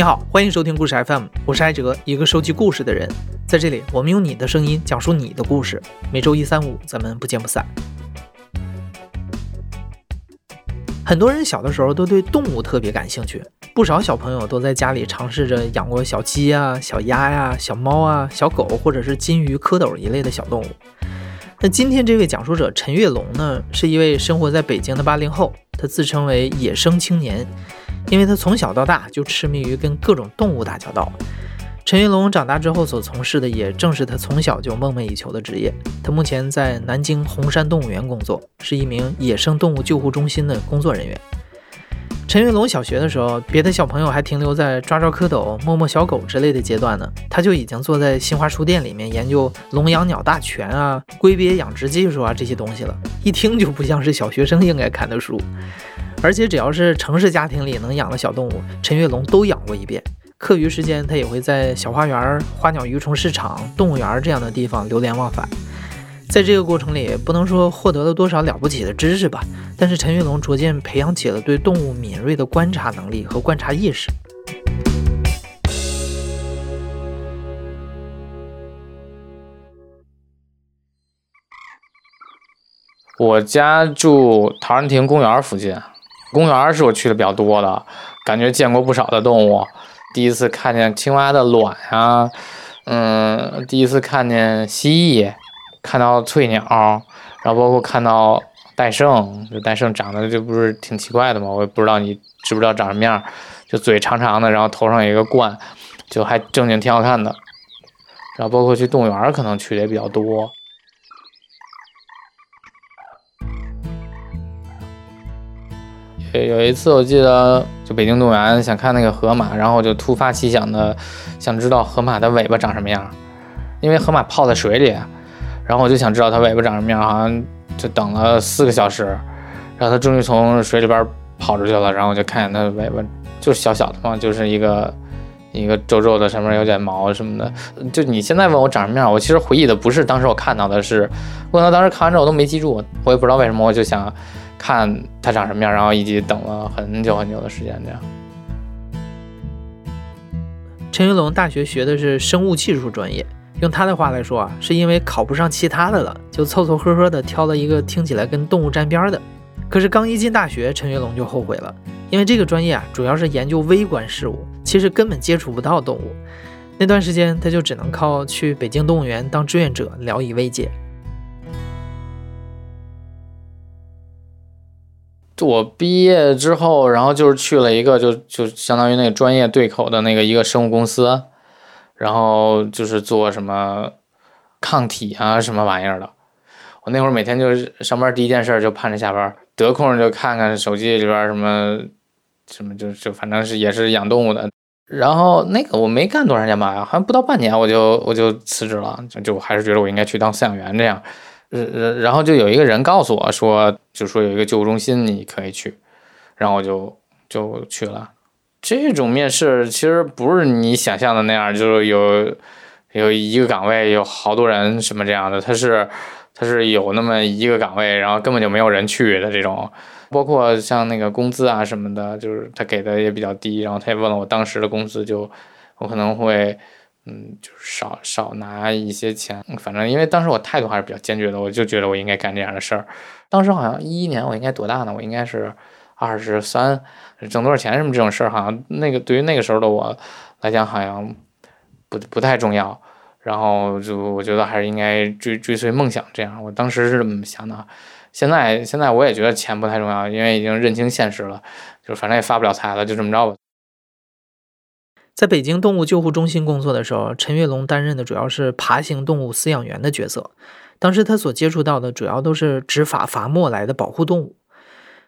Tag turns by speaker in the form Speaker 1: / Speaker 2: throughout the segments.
Speaker 1: 你好，欢迎收听故事 FM，我是艾哲，一个收集故事的人。在这里，我们用你的声音讲述你的故事。每周一、三、五，咱们不见不散。很多人小的时候都对动物特别感兴趣，不少小朋友都在家里尝试着养过小鸡啊、小鸭呀、小猫啊、小狗，或者是金鱼、蝌蚪一类的小动物。那今天这位讲述者陈月龙呢，是一位生活在北京的八零后，他自称为野生青年。因为他从小到大就痴迷于跟各种动物打交道。陈云龙长大之后所从事的，也正是他从小就梦寐以求的职业。他目前在南京红山动物园工作，是一名野生动物救护中心的工作人员。陈云龙小学的时候，别的小朋友还停留在抓抓蝌蚪、摸摸小狗之类的阶段呢，他就已经坐在新华书店里面研究笼养鸟大全啊、龟鳖养殖技术啊这些东西了。一听就不像是小学生应该看的书。而且只要是城市家庭里能养的小动物，陈月龙都养过一遍。课余时间，他也会在小花园、花鸟鱼虫市场、动物园这样的地方流连忘返。在这个过程里，不能说获得了多少了不起的知识吧，但是陈月龙逐渐培养起了对动物敏锐的观察能力和观察意识。
Speaker 2: 我家住陶然亭公园附近。公园是我去的比较多的，感觉见过不少的动物。第一次看见青蛙的卵呀，嗯，第一次看见蜥蜴，看到翠鸟，然后包括看到戴胜，就戴胜长得就不是挺奇怪的嘛，我也不知道你知不知道长什么样，就嘴长长的，然后头上有一个冠，就还正经挺好看的。然后包括去动物园，可能去的也比较多。有一次我记得，就北京动物园想看那个河马，然后我就突发奇想的想知道河马的尾巴长什么样，因为河马泡在水里，然后我就想知道它尾巴长什么样，好像就等了四个小时，然后它终于从水里边跑出去了，然后我就看见它的尾巴就是小小的嘛，就是一个一个皱皱的，上面有点毛什么的。就你现在问我长什么样，我其实回忆的不是当时我看到的，是可能当时看完之后我都没记住，我也不知道为什么，我就想。看它长什么样，然后以及等了很久很久的时间，这样。
Speaker 1: 陈云龙大学学的是生物技术专业，用他的话来说啊，是因为考不上其他的了，就凑凑合合的挑了一个听起来跟动物沾边的。可是刚一进大学，陈云龙就后悔了，因为这个专业啊，主要是研究微观事物，其实根本接触不到动物。那段时间，他就只能靠去北京动物园当志愿者聊以慰藉。
Speaker 2: 我毕业之后，然后就是去了一个就就相当于那个专业对口的那个一个生物公司，然后就是做什么抗体啊什么玩意儿的。我那会儿每天就是上班第一件事就盼着下班，得空就看看手机里边什么什么就就反正是也是养动物的。然后那个我没干多长时间吧，好像不到半年我就我就辞职了，就就还是觉得我应该去当饲养员这样。呃，然后就有一个人告诉我说，就说有一个救护中心你可以去，然后我就就去了。这种面试其实不是你想象的那样，就是有有一个岗位有好多人什么这样的，他是他是有那么一个岗位，然后根本就没有人去的这种。包括像那个工资啊什么的，就是他给的也比较低，然后他也问了我当时的工资，就我可能会。嗯，就是少少拿一些钱，反正因为当时我态度还是比较坚决的，我就觉得我应该干这样的事儿。当时好像一一年，我应该多大呢？我应该是二十三，挣多少钱什么这种事儿，好像那个对于那个时候的我来讲，好像不不太重要。然后就我觉得还是应该追追随梦想，这样。我当时是这么想的。现在现在我也觉得钱不太重要，因为已经认清现实了，就反正也发不了财了，就这么着吧。
Speaker 1: 在北京动物救护中心工作的时候，陈月龙担任的主要是爬行动物饲养员的角色。当时他所接触到的主要都是执法罚没来的保护动物。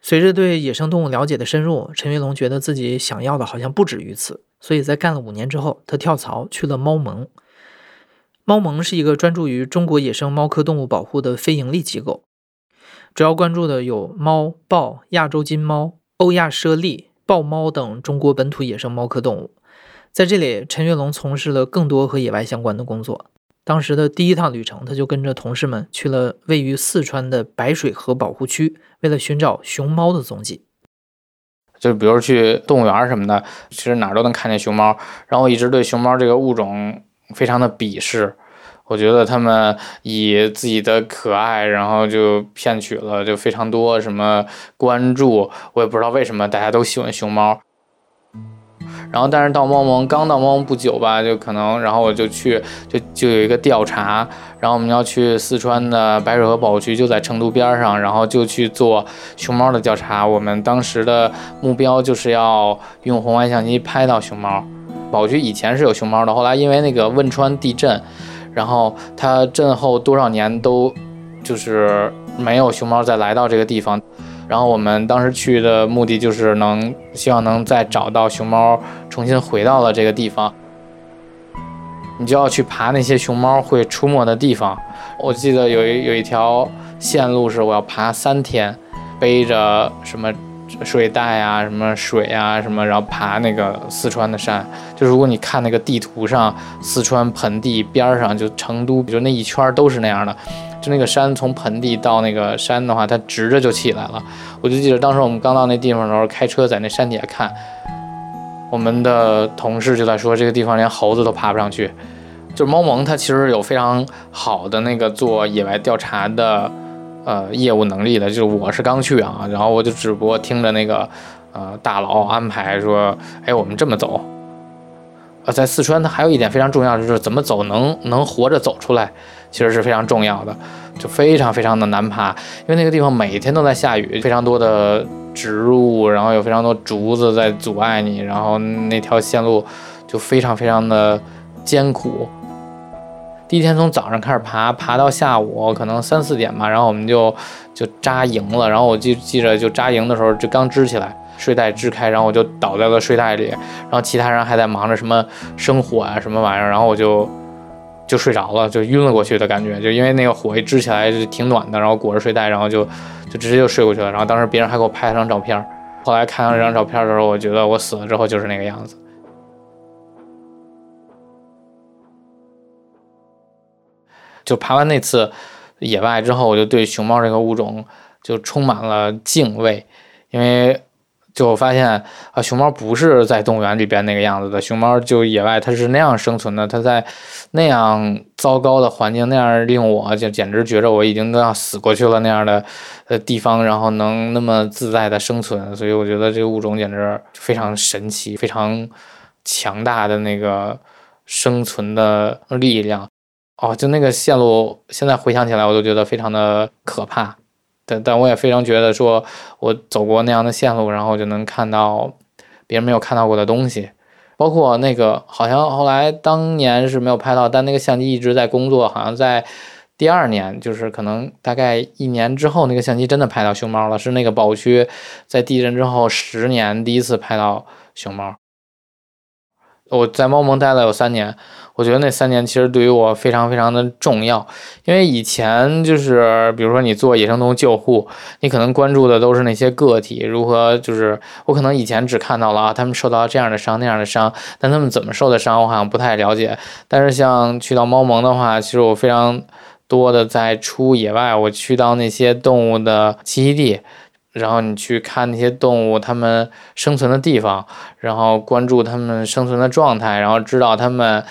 Speaker 1: 随着对野生动物了解的深入，陈月龙觉得自己想要的好像不止于此，所以在干了五年之后，他跳槽去了猫盟。猫盟是一个专注于中国野生猫科动物保护的非营利机构，主要关注的有猫、豹、亚洲金猫、欧亚猞猁、豹猫等中国本土野生猫科动物。在这里，陈月龙从事了更多和野外相关的工作。当时的第一趟旅程，他就跟着同事们去了位于四川的白水河保护区，为了寻找熊猫的踪迹。
Speaker 2: 就比如去动物园什么的，其实哪儿都能看见熊猫。然后一直对熊猫这个物种非常的鄙视，我觉得他们以自己的可爱，然后就骗取了就非常多什么关注。我也不知道为什么大家都喜欢熊猫。然后，但是到猫盟刚到猫盟不久吧，就可能，然后我就去，就就有一个调查，然后我们要去四川的白水河保护区，就在成都边上，然后就去做熊猫的调查。我们当时的目标就是要用红外相机拍到熊猫。保护区以前是有熊猫的，后来因为那个汶川地震，然后它震后多少年都就是没有熊猫再来到这个地方。然后我们当时去的目的就是能希望能再找到熊猫，重新回到了这个地方。你就要去爬那些熊猫会出没的地方。我记得有一有一条线路是我要爬三天，背着什么睡袋啊、什么水啊、什么，然后爬那个四川的山。就如果你看那个地图上，四川盆地边上就成都，就那一圈都是那样的。就那个山从盆地到那个山的话，它直着就起来了。我就记得当时我们刚到那地方的时候，开车在那山底下看，我们的同事就在说这个地方连猴子都爬不上去。就是猫盟，它其实有非常好的那个做野外调查的呃业务能力的。就是我是刚去啊，然后我就只不过听着那个呃大佬安排说，哎，我们这么走。呃，在四川，它还有一点非常重要，就是怎么走能能活着走出来。其实是非常重要的，就非常非常的难爬，因为那个地方每天都在下雨，非常多的植物，然后有非常多竹子在阻碍你，然后那条线路就非常非常的艰苦。第一天从早上开始爬，爬到下午可能三四点吧，然后我们就就扎营了。然后我记记着，就扎营的时候就刚支起来，睡袋支开，然后我就倒在了睡袋里，然后其他人还在忙着什么生火啊什么玩意儿，然后我就。就睡着了，就晕了过去的感觉，就因为那个火一支起来就挺暖的，然后裹着睡袋，然后就就直接就睡过去了。然后当时别人还给我拍了张照片，后来看到这张照片的时候，我觉得我死了之后就是那个样子。就爬完那次野外之后，我就对熊猫这个物种就充满了敬畏，因为。就我发现啊，熊猫不是在动物园里边那个样子的，熊猫就野外它是那样生存的，它在那样糟糕的环境，那样令我就简直觉着我已经都要死过去了那样的呃地方，然后能那么自在的生存，所以我觉得这个物种简直非常神奇，非常强大的那个生存的力量。哦，就那个线路，现在回想起来我都觉得非常的可怕。但但我也非常觉得，说我走过那样的线路，然后就能看到别人没有看到过的东西，包括那个好像后来当年是没有拍到，但那个相机一直在工作，好像在第二年，就是可能大概一年之后，那个相机真的拍到熊猫了，是那个保护区在地震之后十年第一次拍到熊猫。我在猫盟待了有三年。我觉得那三年其实对于我非常非常的重要，因为以前就是比如说你做野生动物救护，你可能关注的都是那些个体如何，就是我可能以前只看到了啊他们受到这样的伤那样的伤，但他们怎么受的伤我好像不太了解。但是像去到猫盟的话，其实我非常多的在出野外，我去到那些动物的栖息地。然后你去看那些动物，它们生存的地方，然后关注它们生存的状态，然后知道它们，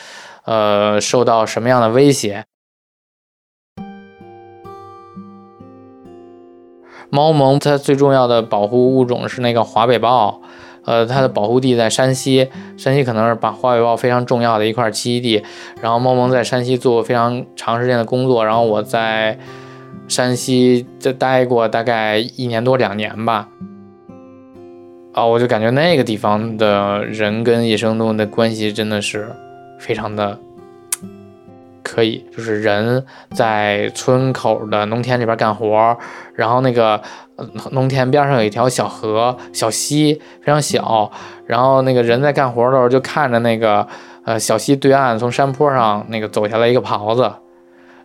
Speaker 2: 呃，受到什么样的威胁。猫盟它最重要的保护物种是那个华北豹，呃，它的保护地在山西，山西可能是把华北豹非常重要的一块栖息地。然后猫盟在山西做过非常长时间的工作，然后我在。山西就待过大概一年多两年吧，啊，我就感觉那个地方的人跟野生动物的关系真的是非常的可以，就是人在村口的农田里边干活，然后那个农田边上有一条小河、小溪，非常小，然后那个人在干活的时候就看着那个呃小溪对岸从山坡上那个走下来一个狍子。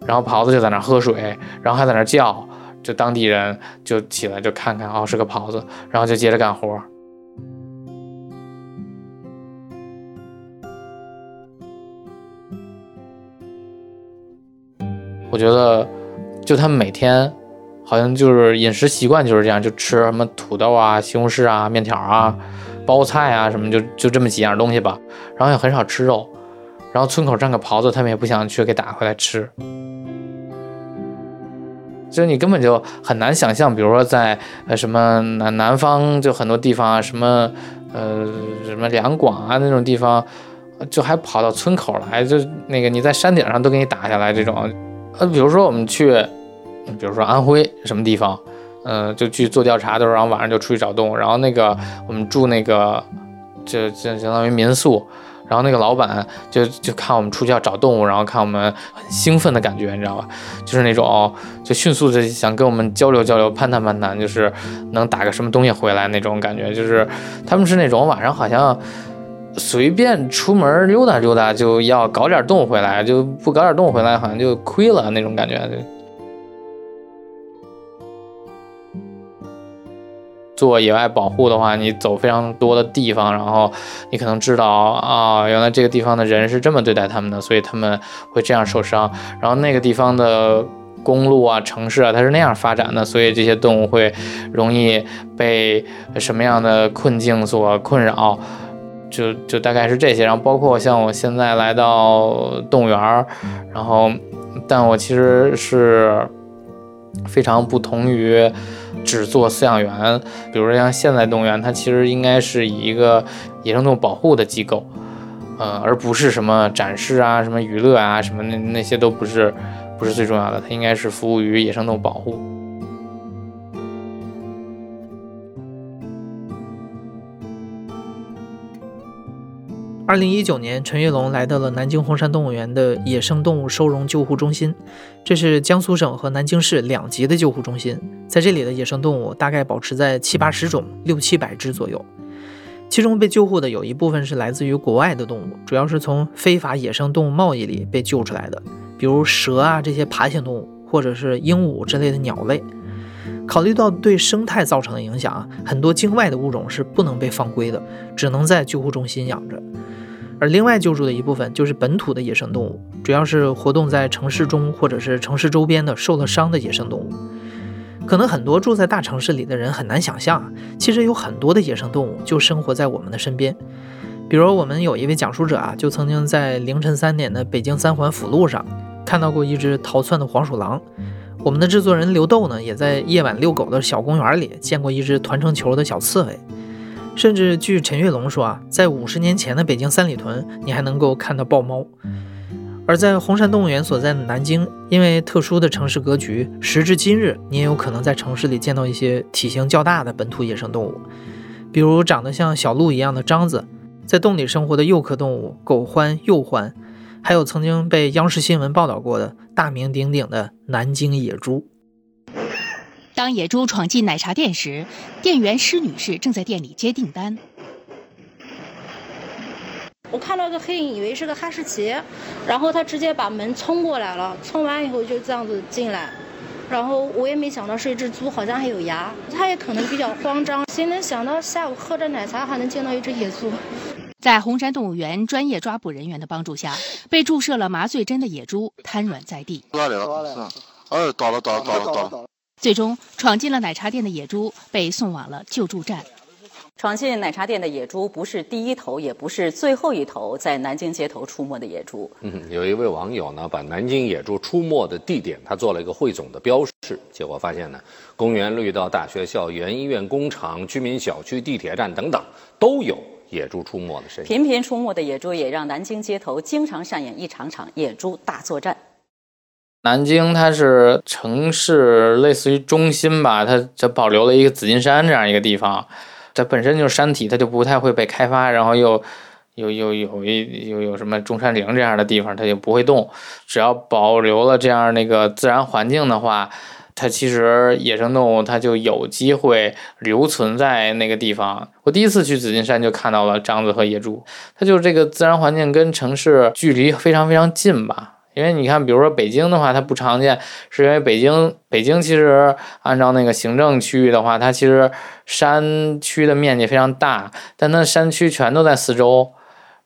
Speaker 2: 然后狍子就在那喝水，然后还在那叫，就当地人就起来就看看，哦，是个狍子，然后就接着干活。我觉得，就他们每天好像就是饮食习惯就是这样，就吃什么土豆啊、西红柿啊、面条啊、包菜啊什么，就就这么几样东西吧。然后也很少吃肉。然后村口站个狍子，他们也不想去给打回来吃。就是你根本就很难想象，比如说在呃什么南南方，就很多地方啊，什么呃什么两广啊那种地方，就还跑到村口来，就那个你在山顶上都给你打下来这种。呃，比如说我们去，比如说安徽什么地方，嗯，就去做调查的时候，然后晚上就出去找动物，然后那个我们住那个，就就相当于民宿。然后那个老板就就看我们出去要找动物，然后看我们很兴奋的感觉，你知道吧？就是那种就迅速的想跟我们交流交流、攀谈攀谈，就是能打个什么东西回来那种感觉。就是他们是那种晚上好像随便出门溜达溜达就要搞点动物回来，就不搞点动物回来好像就亏了那种感觉。做野外保护的话，你走非常多的地方，然后你可能知道啊，原来这个地方的人是这么对待他们的，所以他们会这样受伤。然后那个地方的公路啊、城市啊，它是那样发展的，所以这些动物会容易被什么样的困境所困扰，就就大概是这些。然后包括像我现在来到动物园儿，然后但我其实是非常不同于。只做饲养员，比如说像现在动物园，它其实应该是以一个野生动物保护的机构，呃，而不是什么展示啊、什么娱乐啊、什么那那些都不是，不是最重要的，它应该是服务于野生动物保护。
Speaker 1: 二零一九年，陈跃龙来到了南京红山动物园的野生动物收容救护中心，这是江苏省和南京市两级的救护中心。在这里的野生动物大概保持在七八十种，六七百只左右。其中被救护的有一部分是来自于国外的动物，主要是从非法野生动物贸易里被救出来的，比如蛇啊这些爬行动物，或者是鹦鹉之类的鸟类。考虑到对生态造成的影响啊，很多境外的物种是不能被放归的，只能在救护中心养着。而另外救助的一部分就是本土的野生动物，主要是活动在城市中或者是城市周边的受了伤的野生动物。可能很多住在大城市里的人很难想象啊，其实有很多的野生动物就生活在我们的身边。比如我们有一位讲述者啊，就曾经在凌晨三点的北京三环辅路上看到过一只逃窜的黄鼠狼。我们的制作人刘豆呢，也在夜晚遛狗的小公园里见过一只团成球的小刺猬。甚至据陈跃龙说啊，在五十年前的北京三里屯，你还能够看到豹猫；而在红山动物园所在的南京，因为特殊的城市格局，时至今日，你也有可能在城市里见到一些体型较大的本土野生动物，比如长得像小鹿一样的獐子，在洞里生活的幼科动物狗獾、鼬獾，还有曾经被央视新闻报道过的大名鼎鼎的南京野猪。
Speaker 3: 当野猪闯进奶茶店时，店员施女士正在店里接订单。
Speaker 4: 我看到个黑影，以为是个哈士奇，然后他直接把门冲过来了，冲完以后就这样子进来，然后我也没想到是一只猪，好像还有牙。他也可能比较慌张，谁能想到下午喝着奶茶还能见到一只野猪？
Speaker 3: 在红山动物园专业抓捕人员的帮助下，被注射了麻醉针的野猪瘫软在地。
Speaker 5: 到了，哎，到了，倒了，倒了，倒了。
Speaker 3: 最终闯进了奶茶店的野猪被送往了救助站。
Speaker 6: 闯进奶茶店的野猪不是第一头，也不是最后一头在南京街头出没的野猪。
Speaker 7: 嗯，有一位网友呢，把南京野猪出没的地点他做了一个汇总的标示，结果发现呢，公园、绿道、大学、校园、医院、工厂、居民小区、地铁站等等，都有野猪出没的身影。
Speaker 6: 频频出没的野猪也让南京街头经常上演一场场野猪大作战。
Speaker 2: 南京它是城市，类似于中心吧，它它保留了一个紫金山这样一个地方，它本身就是山体，它就不太会被开发，然后又又又有一又有什么中山陵这样的地方，它就不会动。只要保留了这样那个自然环境的话，它其实野生动物它就有机会留存在那个地方。我第一次去紫金山就看到了獐子和野猪，它就是这个自然环境跟城市距离非常非常近吧。因为你看，比如说北京的话，它不常见，是因为北京北京其实按照那个行政区域的话，它其实山区的面积非常大，但它山区全都在四周，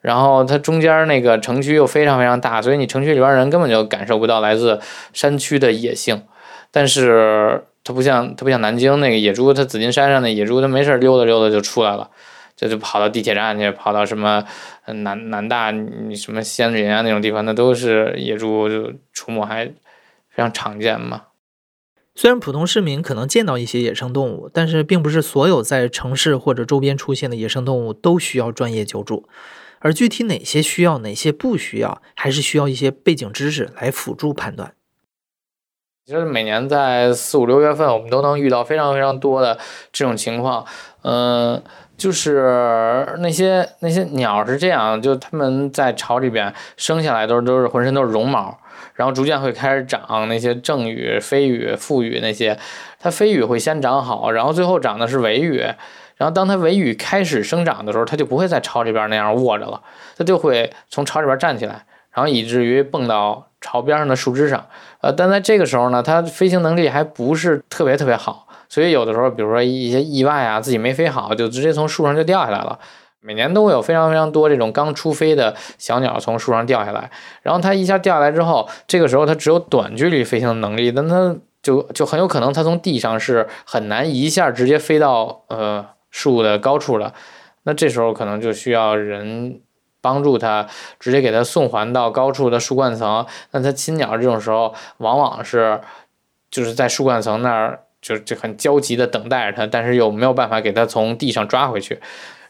Speaker 2: 然后它中间那个城区又非常非常大，所以你城区里边人根本就感受不到来自山区的野性。但是它不像它不像南京那个野猪，它紫金山上的野猪，它没事溜达溜达就出来了，这就跑到地铁站去，跑到什么南南大什么仙林啊那种地方，那都是野猪就出没，还非常常见嘛。
Speaker 1: 虽然普通市民可能见到一些野生动物，但是并不是所有在城市或者周边出现的野生动物都需要专业救助，而具体哪些需要，哪些不需要，还是需要一些背景知识来辅助判断。
Speaker 2: 其实每年在四五六月份，我们都能遇到非常非常多的这种情况。嗯，就是那些那些鸟是这样，就它们在巢里边生下来都都是浑身都是绒毛，然后逐渐会开始长那些正羽、飞羽、复羽那些。它飞羽会先长好，然后最后长的是尾羽。然后当它尾羽开始生长的时候，它就不会在巢里边那样卧着了，它就会从巢里边站起来，然后以至于蹦到巢边上的树枝上。呃，但在这个时候呢，它飞行能力还不是特别特别好，所以有的时候，比如说一些意外啊，自己没飞好，就直接从树上就掉下来了。每年都会有非常非常多这种刚出飞的小鸟从树上掉下来，然后它一下掉下来之后，这个时候它只有短距离飞行的能力，但它就就很有可能它从地上是很难一下直接飞到呃树的高处的，那这时候可能就需要人帮助它，直接给它送还到高处的树冠层。那它亲鸟这种时候，往往是就是在树冠层那儿就就很焦急的等待着它，但是又没有办法给它从地上抓回去。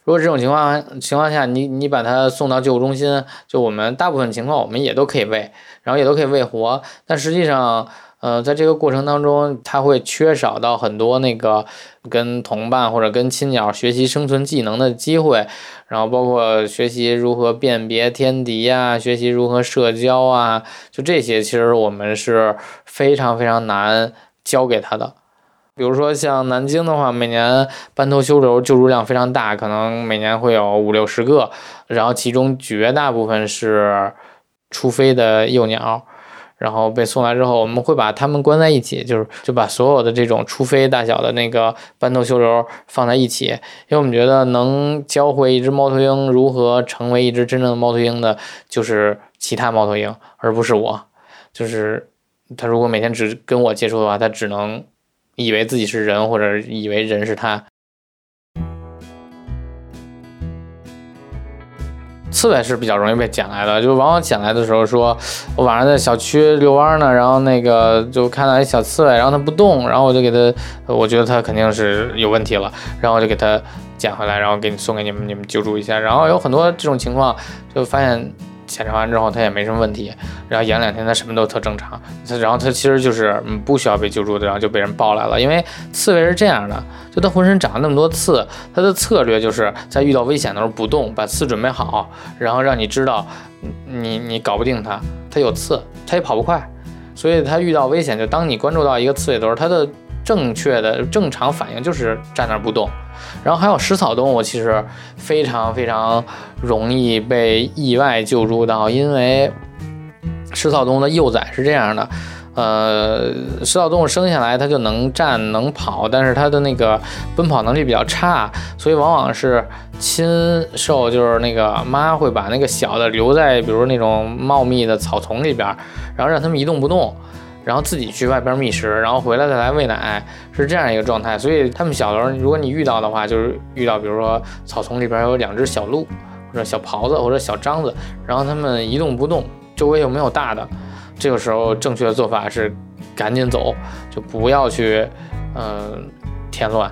Speaker 2: 如果这种情况情况下，你你把它送到救护中心，就我们大部分情况我们也都可以喂，然后也都可以喂活，但实际上。呃，在这个过程当中，它会缺少到很多那个跟同伴或者跟亲鸟学习生存技能的机会，然后包括学习如何辨别天敌呀，学习如何社交啊，就这些，其实我们是非常非常难教给他的。比如说像南京的话，每年斑头修流救助量非常大，可能每年会有五六十个，然后其中绝大部分是出飞的幼鸟。然后被送来之后，我们会把它们关在一起，就是就把所有的这种初飞大小的那个斑头修流放在一起，因为我们觉得能教会一只猫头鹰如何成为一只真正的猫头鹰的，就是其他猫头鹰，而不是我。就是它如果每天只跟我接触的话，它只能以为自己是人，或者以为人是它。刺猬是比较容易被捡来的，就往往捡来的时候，说我晚上在小区遛弯呢，然后那个就看到一小刺猬，然后它不动，然后我就给它，我觉得它肯定是有问题了，然后我就给它捡回来，然后给你送给你们，你们救助一下。然后有很多这种情况，就发现。检查完之后，它也没什么问题，然后养两天，它什么都特正常。它然后它其实就是嗯不需要被救助的，然后就被人抱来了。因为刺猬是这样的，就它浑身长了那么多刺，它的策略就是在遇到危险的时候不动，把刺准备好，然后让你知道你你搞不定它。它有刺，它也跑不快，所以它遇到危险，就当你关注到一个刺猬的时候，它的正确的正常反应就是站那儿不动。然后还有食草动物，其实非常非常容易被意外救助到，因为食草动物的幼崽是这样的，呃，食草动物生下来它就能站能跑，但是它的那个奔跑能力比较差，所以往往是亲受，就是那个妈会把那个小的留在，比如那种茂密的草丛里边，然后让它们一动不动。然后自己去外边觅食，然后回来再来喂奶，是这样一个状态。所以他们小时候，如果你遇到的话，就是遇到比如说草丛里边有两只小鹿，或者小狍子，或者小獐子，然后它们一动不动，周围又没有大的，这个时候正确的做法是赶紧走，就不要去嗯添乱。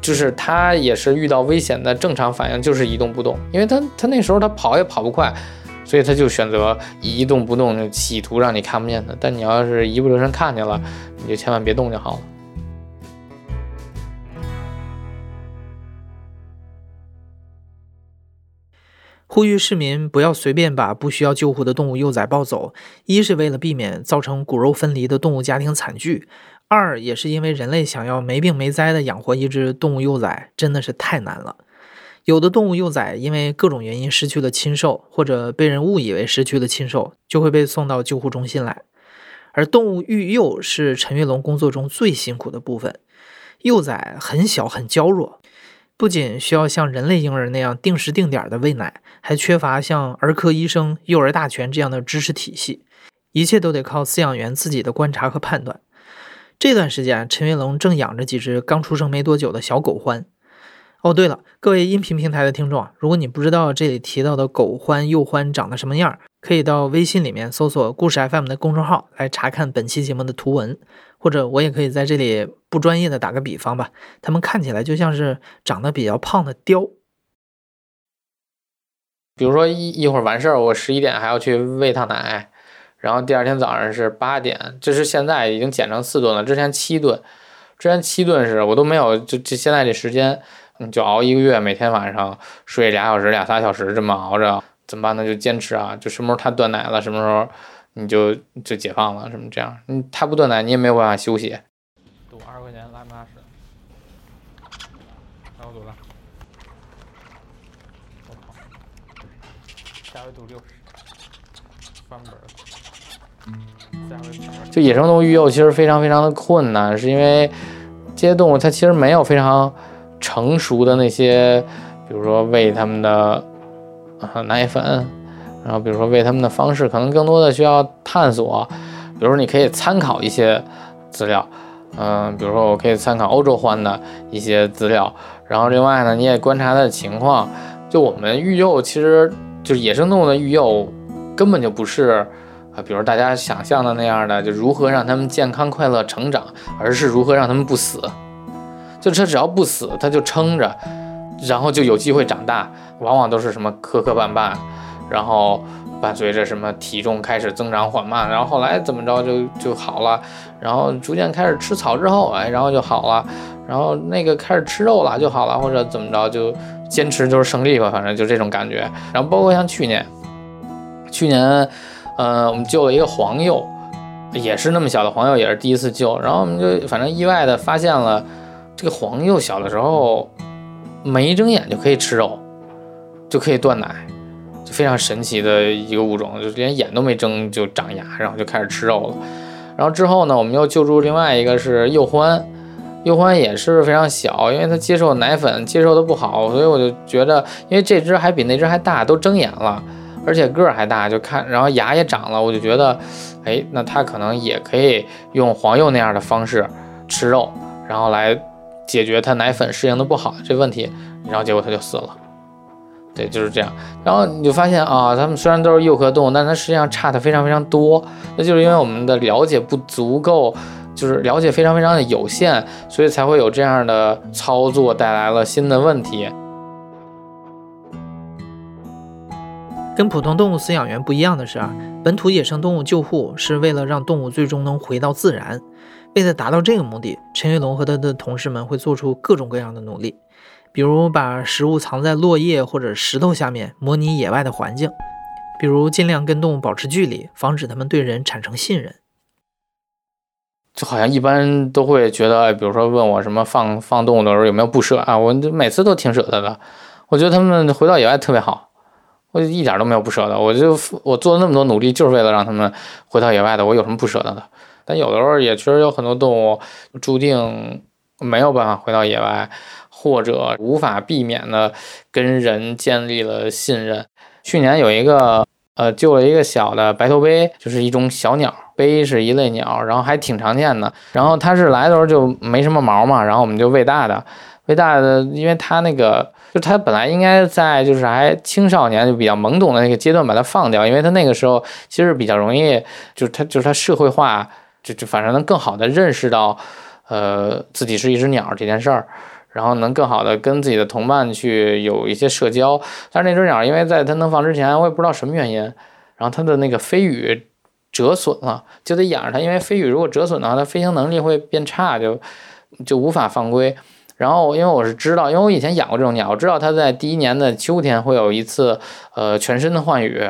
Speaker 2: 就是它也是遇到危险的正常反应，就是一动不动，因为它它那时候它跑也跑不快。所以他就选择一动不动，就企图让你看不见他。但你要是一不留神看见了，你就千万别动就好了。
Speaker 1: 呼吁市民不要随便把不需要救护的动物幼崽抱走，一是为了避免造成骨肉分离的动物家庭惨剧，二也是因为人类想要没病没灾的养活一只动物幼崽真的是太难了。有的动物幼崽因为各种原因失去了亲受，或者被人误以为失去了亲受，就会被送到救护中心来。而动物育幼是陈月龙工作中最辛苦的部分。幼崽很小很娇弱，不仅需要像人类婴儿那样定时定点的喂奶，还缺乏像儿科医生、幼儿大全这样的知识体系，一切都得靠饲养员自己的观察和判断。这段时间，陈跃龙正养着几只刚出生没多久的小狗獾。哦，对了，各位音频平台的听众啊，如果你不知道这里提到的狗獾、幼獾长得什么样，可以到微信里面搜索“故事 FM” 的公众号来查看本期节目的图文，或者我也可以在这里不专业的打个比方吧，它们看起来就像是长得比较胖的貂。
Speaker 2: 比如说一一会儿完事儿，我十一点还要去喂它奶，然后第二天早上是八点，这是现在已经减成四顿了，之前七顿，之前七顿是我都没有，就这现在这时间。你就熬一个月，每天晚上睡俩小时、俩仨小时，这么熬着怎么办呢？就坚持啊！就什么时候他断奶了，什么时候你就就解放了，什么这样？你他不断奶，你也没有办法休息。赌二十块钱拉不拉屎？那我赌了。我靠！下回赌六十，翻本就野生动物育幼其实非常非常的困难，是因为这些动物它其实没有非常。成熟的那些，比如说喂他们的啊奶粉，然后比如说喂他们的方式，可能更多的需要探索。比如说，你可以参考一些资料，嗯，比如说我可以参考欧洲獾的一些资料。然后另外呢，你也观察它的情况。就我们育幼，其实就是野生动物的育幼，根本就不是啊，比如大家想象的那样的，就如何让它们健康快乐成长，而是如何让它们不死。就它只要不死，它就撑着，然后就有机会长大。往往都是什么磕磕绊绊，然后伴随着什么体重开始增长缓慢，然后后来怎么着就就好了，然后逐渐开始吃草之后，哎，然后就好了，然后那个开始吃肉了就好了，或者怎么着就坚持就是胜利吧，反正就这种感觉。然后包括像去年，去年，呃，我们救了一个黄鼬，也是那么小的黄鼬，也是第一次救，然后我们就反正意外的发现了。这个黄鼬小的时候，没睁眼就可以吃肉，就可以断奶，就非常神奇的一个物种，就连眼都没睁就长牙，然后就开始吃肉了。然后之后呢，我们又救助另外一个是幼獾，幼獾也是非常小，因为它接受奶粉接受的不好，所以我就觉得，因为这只还比那只还大，都睁眼了，而且个儿还大，就看，然后牙也长了，我就觉得，哎，那它可能也可以用黄鼬那样的方式吃肉，然后来。解决它奶粉适应的不好这问题，然后结果它就死了。对，就是这样。然后你就发现啊，它们虽然都是幼科动物，但它实际上差的非常非常多。那就是因为我们的了解不足够，就是了解非常非常的有限，所以才会有这样的操作带来了新的问题。
Speaker 1: 跟普通动物饲养员不一样的是啊，本土野生动物救护是为了让动物最终能回到自然。为了达到这个目的，陈跃龙和他的同事们会做出各种各样的努力，比如把食物藏在落叶或者石头下面，模拟野外的环境；比如尽量跟动物保持距离，防止它们对人产生信任。
Speaker 2: 就好像一般都会觉得，比如说问我什么放放动物的时候有没有不舍啊？我每次都挺舍得的。我觉得他们回到野外特别好，我一点都没有不舍得。我就我做了那么多努力，就是为了让他们回到野外的。我有什么不舍得的？但有的时候也确实有很多动物注定没有办法回到野外，或者无法避免的跟人建立了信任。去年有一个呃救了一个小的白头鹎，就是一种小鸟，鹎是一类鸟，然后还挺常见的。然后它是来的时候就没什么毛嘛，然后我们就喂大的，喂大的，因为它那个就它本来应该在就是还青少年就比较懵懂的那个阶段把它放掉，因为它那个时候其实比较容易，就是它就是它社会化。就就反正能更好的认识到，呃，自己是一只鸟这件事儿，然后能更好的跟自己的同伴去有一些社交。但是那只鸟，因为在它能放之前，我也不知道什么原因，然后它的那个飞羽折损了，就得养着它，因为飞羽如果折损的话，它飞行能力会变差，就就无法放归。然后因为我是知道，因为我以前养过这种鸟，我知道它在第一年的秋天会有一次呃全身的换羽，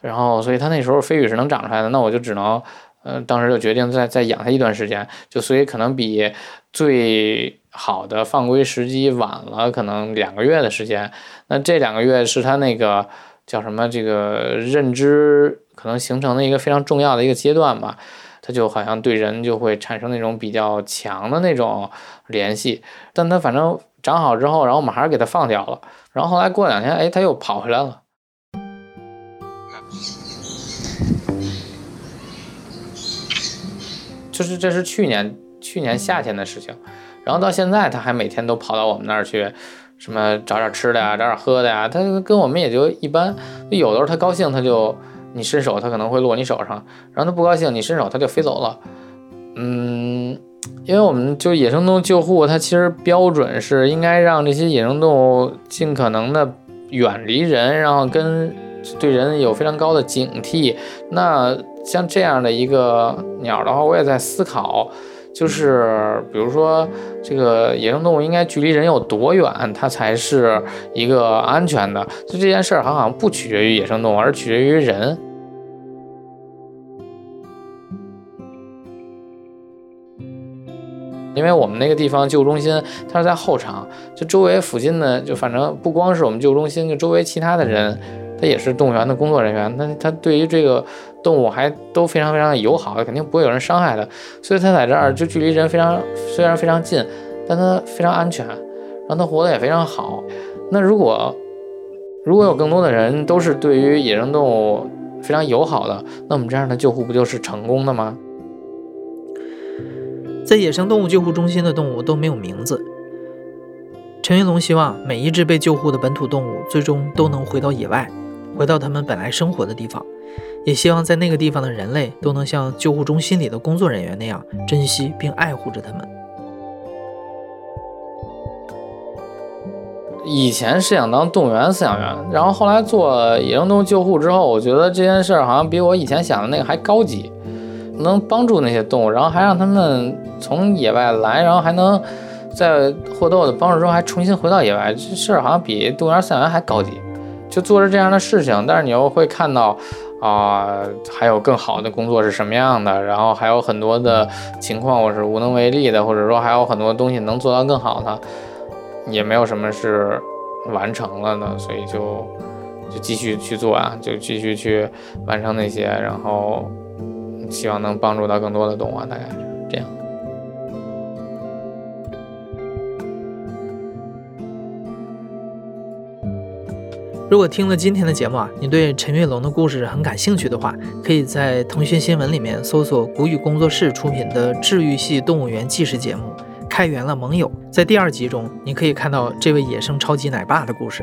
Speaker 2: 然后所以它那时候飞羽是能长出来的，那我就只能。嗯，当时就决定再再养它一段时间，就所以可能比最好的放归时机晚了，可能两个月的时间。那这两个月是它那个叫什么？这个认知可能形成的一个非常重要的一个阶段吧。它就好像对人就会产生那种比较强的那种联系。但它反正长好之后，然后我们还是给它放掉了。然后后来过两天，哎，它又跑回来了。就是这是去年去年夏天的事情，然后到现在他还每天都跑到我们那儿去，什么找点吃的呀，找点喝的呀，他跟我们也就一般。有的时候他高兴，他就你伸手，它可能会落你手上；然后它不高兴，你伸手它就飞走了。嗯，因为我们就野生动物救护，它其实标准是应该让这些野生动物尽可能的远离人，然后跟对人有非常高的警惕。那像这样的一个鸟的话，我也在思考，就是比如说这个野生动物应该距离人有多远，它才是一个安全的？就这件事儿好像不取决于野生动物，而取决于人。因为我们那个地方救护中心，它是在后场，就周围附近的，就反正不光是我们救护中心，就周围其他的人，他也是动物园的工作人员，那他对于这个动物还都非常非常的友好，肯定不会有人伤害的，所以他在这儿就距离人非常虽然非常近，但他非常安全，让他活得也非常好。那如果如果有更多的人都是对于野生动物非常友好的，那我们这样的救护不就是成功的吗？
Speaker 1: 在野生动物救护中心的动物都没有名字。陈云龙希望每一只被救护的本土动物最终都能回到野外，回到他们本来生活的地方，也希望在那个地方的人类都能像救护中心里的工作人员那样珍惜并爱护着它们。
Speaker 2: 以前是想当动物园饲养员，然后后来做野生动物救护之后，我觉得这件事儿好像比我以前想的那个还高级。能帮助那些动物，然后还让他们从野外来，然后还能在获得我的帮助之后还重新回到野外，这事儿好像比动物园饲养员还高级。就做着这样的事情，但是你又会看到啊，还有更好的工作是什么样的，然后还有很多的情况我是无能为力的，或者说还有很多东西能做到更好的，也没有什么是完成了的，所以就就继续去做啊，就继续去完成那些，然后。希望能帮助到更多的动物，大概是这样。
Speaker 1: 如果听了今天的节目啊，你对陈跃龙的故事很感兴趣的话，可以在腾讯新闻里面搜索谷雨工作室出品的治愈系动物园纪实节目《开源了盟友》。在第二集中，你可以看到这位野生超级奶爸的故事。